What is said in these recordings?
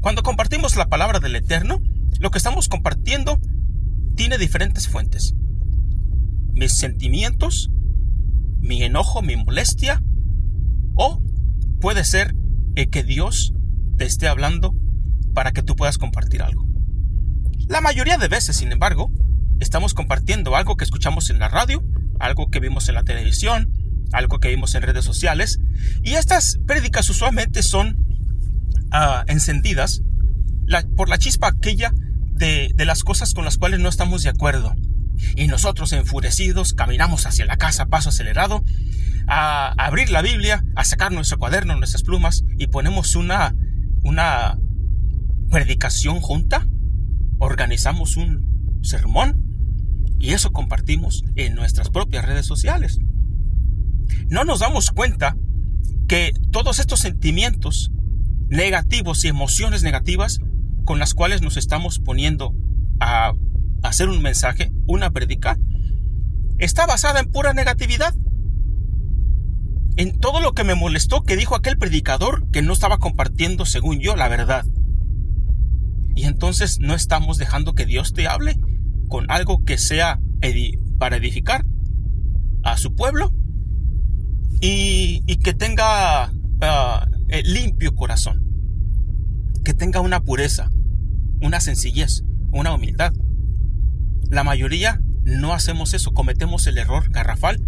Cuando compartimos la palabra del Eterno, lo que estamos compartiendo tiene diferentes fuentes. Mis sentimientos, mi enojo, mi molestia, o puede ser que Dios te esté hablando para que tú puedas compartir algo. La mayoría de veces, sin embargo, estamos compartiendo algo que escuchamos en la radio, algo que vimos en la televisión, algo que vimos en redes sociales, y estas prédicas usualmente son ah, encendidas por la chispa aquella de, de las cosas con las cuales no estamos de acuerdo. Y nosotros enfurecidos caminamos hacia la casa a paso acelerado, a abrir la Biblia, a sacar nuestro cuaderno, nuestras plumas y ponemos una, una predicación junta, organizamos un sermón y eso compartimos en nuestras propias redes sociales. No nos damos cuenta que todos estos sentimientos negativos y emociones negativas con las cuales nos estamos poniendo a hacer un mensaje, una predica, está basada en pura negatividad. En todo lo que me molestó que dijo aquel predicador que no estaba compartiendo, según yo, la verdad. Y entonces no estamos dejando que Dios te hable con algo que sea para edificar a su pueblo y, que tenga ah, limpio corazón, que tenga una pureza, una sencillez, una humildad. La mayoría no hacemos eso, cometemos el error garrafal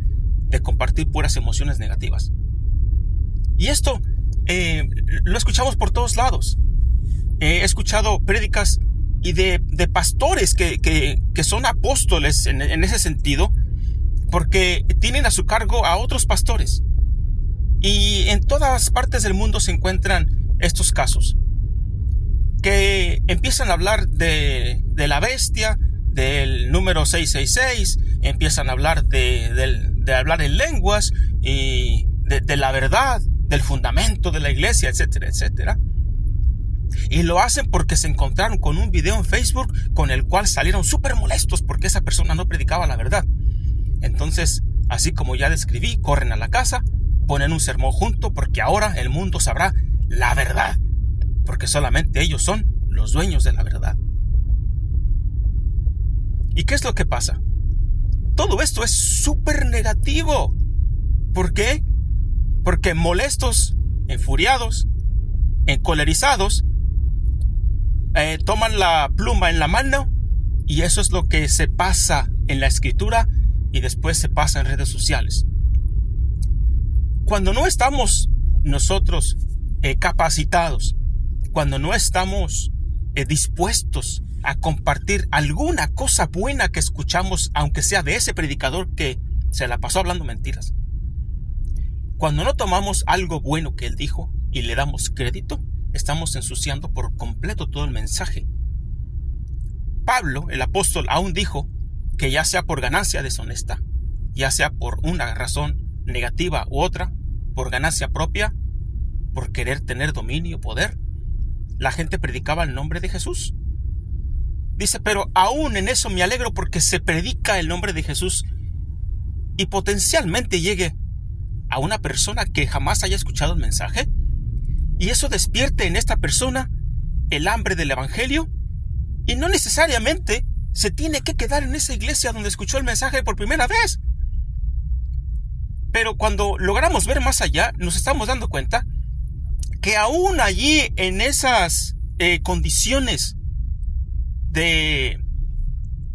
de compartir puras emociones negativas. Y esto eh, lo escuchamos por todos lados. he escuchado prédicas y de, pastores que, son apóstoles en ese sentido, porque tienen a su cargo a otros pastores. Y en todas partes del mundo se encuentran estos casos que empiezan a hablar de, de la bestia, del número 666, empiezan a hablar de, de hablar en lenguas y de, de, la verdad, del fundamento de la iglesia, etcétera, etcétera. Y lo hacen porque se encontraron con un video en Facebook con el cual salieron súper molestos porque esa persona no predicaba la verdad. Entonces, así como ya describí, corren a la casa, ponen un sermón junto porque ahora el mundo sabrá la verdad porque solamente ellos son los dueños de la verdad. ¿Y qué es lo que pasa? Todo esto es súper negativo. ¿Por qué? Porque molestos, enfuriados, encolerizados, eh, toman la pluma en la mano y eso es lo que se pasa en la escritura y después se pasa en redes sociales. Cuando no estamos nosotros eh, capacitados cuando no estamos eh, dispuestos a compartir alguna cosa buena que escuchamos, aunque sea de ese predicador que se la pasó hablando mentiras. Cuando no tomamos algo bueno que él dijo y le damos crédito, estamos ensuciando por completo todo el mensaje. Pablo, el apóstol, aún dijo que ya sea por ganancia deshonesta, ya sea por una razón negativa u otra, por ganancia propia, por querer tener dominio, poder, la gente predicaba el nombre de Jesús. Dice, pero aún en eso me alegro porque se predica el nombre de Jesús y potencialmente llegue a una persona que jamás haya escuchado el mensaje y eso despierte en esta persona el hambre del Evangelio y no necesariamente se tiene que quedar en esa iglesia donde escuchó el mensaje por primera vez. Pero cuando logramos ver más allá, nos estamos dando cuenta que aún allí en esas eh, condiciones de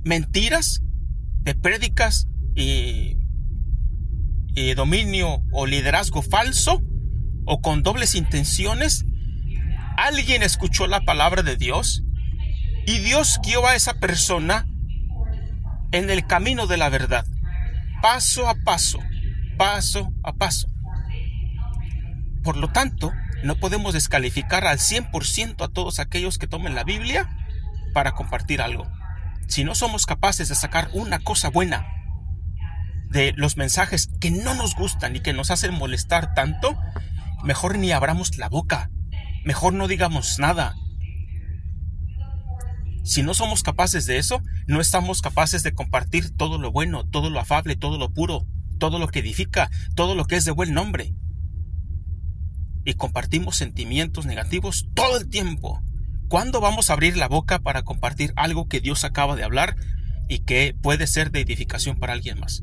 mentiras, de prédicas y, y dominio o liderazgo falso o con dobles intenciones, alguien escuchó la palabra de Dios y Dios guió a esa persona en el camino de la verdad, paso a paso, paso a paso. Por lo tanto, no podemos descalificar al 100% a todos aquellos que tomen la Biblia para compartir algo. Si no somos capaces de sacar una cosa buena de los mensajes que no nos gustan y que nos hacen molestar tanto, mejor ni abramos la boca, mejor no digamos nada. Si no somos capaces de eso, no estamos capaces de compartir todo lo bueno, todo lo afable, todo lo puro, todo lo que edifica, todo lo que es de buen nombre y compartimos sentimientos negativos todo el tiempo. ¿Cuándo vamos a abrir la boca para compartir algo que Dios acaba de hablar y que puede ser de edificación para alguien más?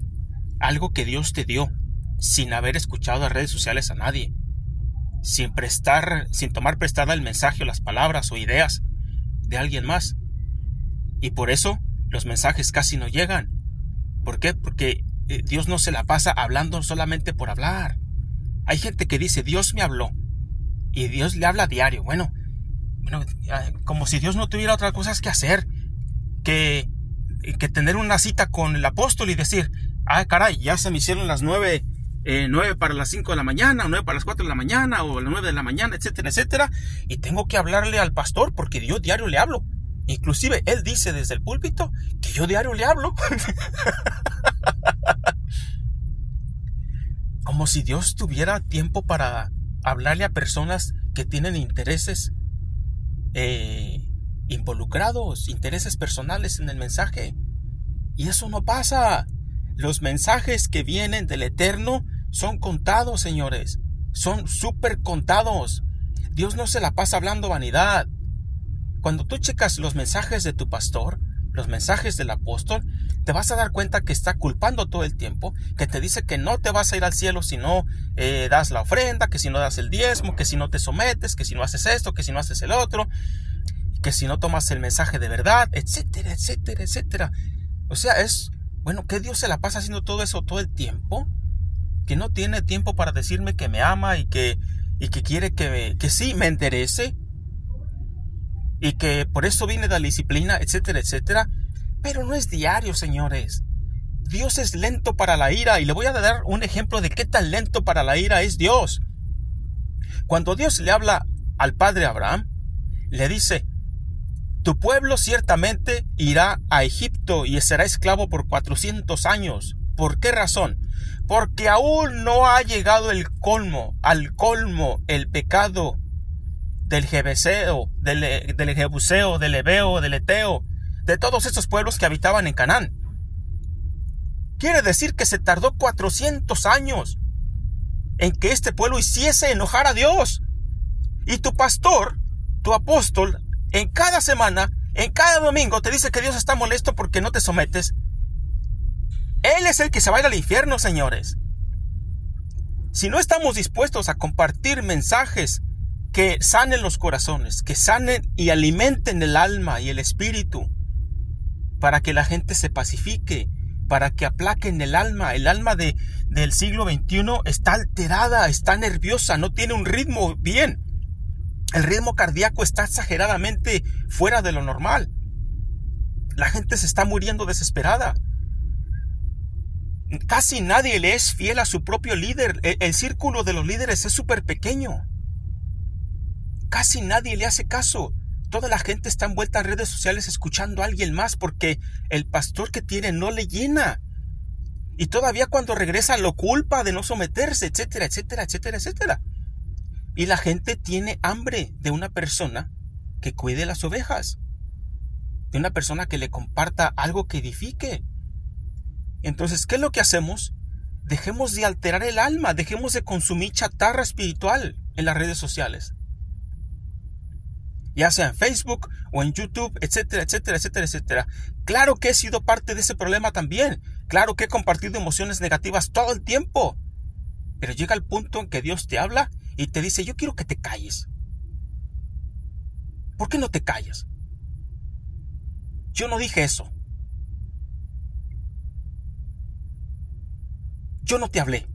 Algo que Dios te dio sin haber escuchado las redes sociales a nadie, sin prestar, sin tomar prestada el mensaje o las palabras o ideas de alguien más. Y por eso los mensajes casi no llegan. ¿Por qué? Porque eh, Dios no se la pasa hablando solamente por hablar. Hay gente que dice, Dios me habló. Y Dios le habla diario. Bueno, bueno, como si Dios no tuviera otras cosas que hacer que, que tener una cita con el apóstol y decir, ah, caray, ya se me hicieron las nueve, eh, nueve para las cinco de la mañana, o nueve para las cuatro de la mañana, o las nueve de la mañana, etcétera, etcétera, y tengo que hablarle al pastor porque yo diario le hablo. Inclusive él dice desde el púlpito que yo diario le hablo. Como si Dios tuviera tiempo para hablarle a personas que tienen intereses eh, involucrados, intereses personales en el mensaje. Y eso no pasa. Los mensajes que vienen del Eterno son contados, señores. Son súper contados. Dios no se la pasa hablando vanidad. Cuando tú checas los mensajes de tu pastor, los mensajes del apóstol, te vas a dar cuenta que está culpando todo el tiempo, que te dice que no te vas a ir al cielo si no eh, das la ofrenda, que si no das el diezmo, que si no te sometes, que si no haces esto, que si no haces el otro, que si no tomas el mensaje de verdad, etcétera, etcétera, etcétera. O sea, es, bueno, que Dios se la pasa haciendo todo eso todo el tiempo, que no tiene tiempo para decirme que me ama y que, y que quiere que, que sí me enderece, y que por eso viene la disciplina, etcétera, etcétera. Pero no es diario, señores. Dios es lento para la ira y le voy a dar un ejemplo de qué tan lento para la ira es Dios. Cuando Dios le habla al padre Abraham, le dice, tu pueblo ciertamente irá a Egipto y será esclavo por cuatrocientos años. ¿Por qué razón? Porque aún no ha llegado el colmo, al colmo, el pecado del Jebeseo, del, del Jebuseo, del Ebeo, del Eteo, de todos estos pueblos que habitaban en Canaán. Quiere decir que se tardó 400 años en que este pueblo hiciese enojar a Dios. Y tu pastor, tu apóstol, en cada semana, en cada domingo te dice que Dios está molesto porque no te sometes. Él es el que se va a ir al infierno, señores. Si no estamos dispuestos a compartir mensajes que sanen los corazones, que sanen y alimenten el alma y el espíritu, para que la gente se pacifique, para que aplaquen el alma. El alma de, del siglo XXI está alterada, está nerviosa, no tiene un ritmo bien. El ritmo cardíaco está exageradamente fuera de lo normal. La gente se está muriendo desesperada. Casi nadie le es fiel a su propio líder. El, el círculo de los líderes es súper pequeño. Casi nadie le hace caso. Toda la gente está envuelta en redes sociales escuchando a alguien más porque el pastor que tiene no le llena. Y todavía cuando regresa lo culpa de no someterse, etcétera, etcétera, etcétera, etcétera. Y la gente tiene hambre de una persona que cuide las ovejas, de una persona que le comparta algo que edifique. Entonces, ¿qué es lo que hacemos? Dejemos de alterar el alma, dejemos de consumir chatarra espiritual en las redes sociales ya sea en Facebook o en YouTube, etcétera, etcétera, etcétera, etcétera. Claro que he sido parte de ese problema también. Claro que he compartido emociones negativas todo el tiempo. Pero llega el punto en que Dios te habla y te dice, yo quiero que te calles. ¿Por qué no te callas? Yo no dije eso. Yo no te hablé.